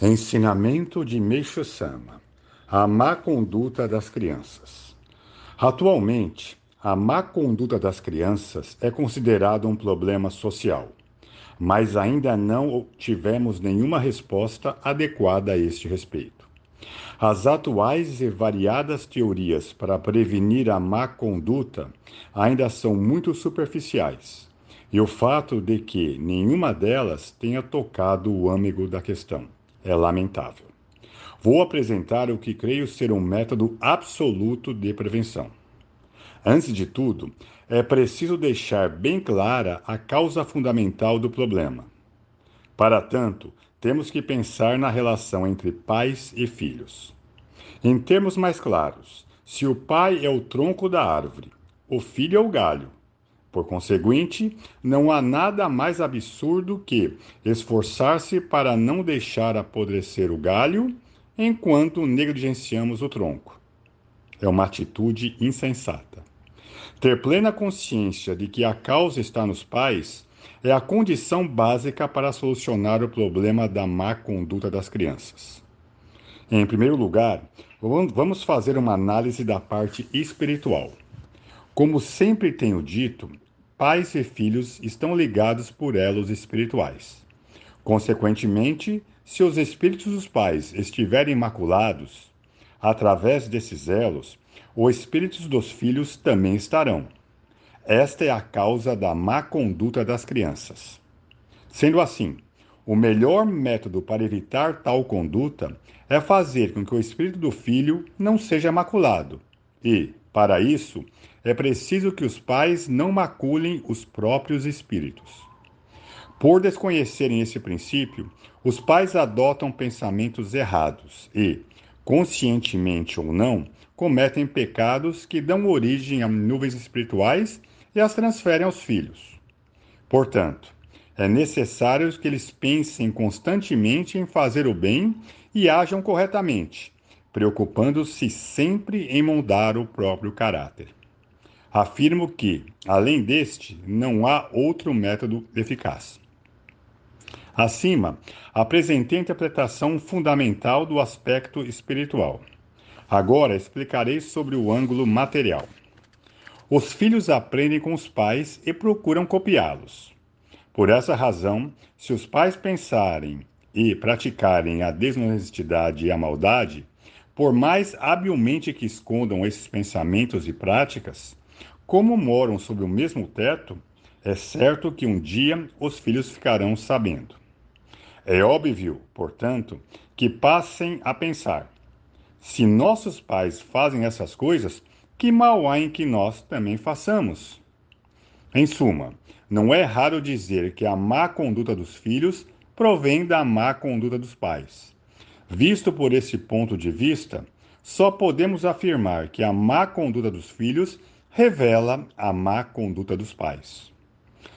Ensinamento de Meixo Sama: A má conduta das crianças. Atualmente, a má conduta das crianças é considerada um problema social, mas ainda não tivemos nenhuma resposta adequada a este respeito. As atuais e variadas teorias para prevenir a má conduta ainda são muito superficiais, e o fato de que nenhuma delas tenha tocado o âmago da questão é lamentável. Vou apresentar o que creio ser um método absoluto de prevenção. Antes de tudo, é preciso deixar bem clara a causa fundamental do problema. Para tanto, temos que pensar na relação entre pais e filhos. Em termos mais claros, se o pai é o tronco da árvore, o filho é o galho, por conseguinte, não há nada mais absurdo que esforçar-se para não deixar apodrecer o galho enquanto negligenciamos o tronco. É uma atitude insensata. Ter plena consciência de que a causa está nos pais é a condição básica para solucionar o problema da má conduta das crianças. Em primeiro lugar, vamos fazer uma análise da parte espiritual. Como sempre tenho dito, pais e filhos estão ligados por elos espirituais. Consequentemente, se os espíritos dos pais estiverem maculados, através desses elos, os espíritos dos filhos também estarão. Esta é a causa da má conduta das crianças. Sendo assim, o melhor método para evitar tal conduta é fazer com que o espírito do filho não seja maculado e, para isso, é preciso que os pais não maculem os próprios espíritos. Por desconhecerem esse princípio, os pais adotam pensamentos errados e, conscientemente ou não, cometem pecados que dão origem a nuvens espirituais e as transferem aos filhos. Portanto, é necessário que eles pensem constantemente em fazer o bem e ajam corretamente, preocupando-se sempre em moldar o próprio caráter. Afirmo que, além deste, não há outro método eficaz. Acima, apresentei a interpretação fundamental do aspecto espiritual. Agora explicarei sobre o ângulo material. Os filhos aprendem com os pais e procuram copiá-los. Por essa razão, se os pais pensarem e praticarem a desonestidade e a maldade, por mais habilmente que escondam esses pensamentos e práticas, como moram sob o mesmo teto, é certo que um dia os filhos ficarão sabendo. É óbvio, portanto, que passem a pensar: se nossos pais fazem essas coisas, que mal há em que nós também façamos? Em suma, não é raro dizer que a má conduta dos filhos provém da má conduta dos pais. Visto por esse ponto de vista, só podemos afirmar que a má conduta dos filhos revela a má conduta dos pais.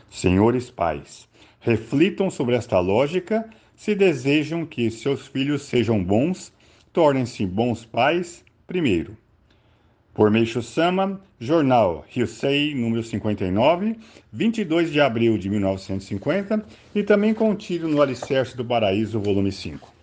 Senhores pais, reflitam sobre esta lógica se desejam que seus filhos sejam bons, tornem-se bons pais primeiro. Por Meixo Sama, Jornal Ryusei, número 59, 22 de abril de 1950, e também contido no Alicerce do Paraíso, volume 5.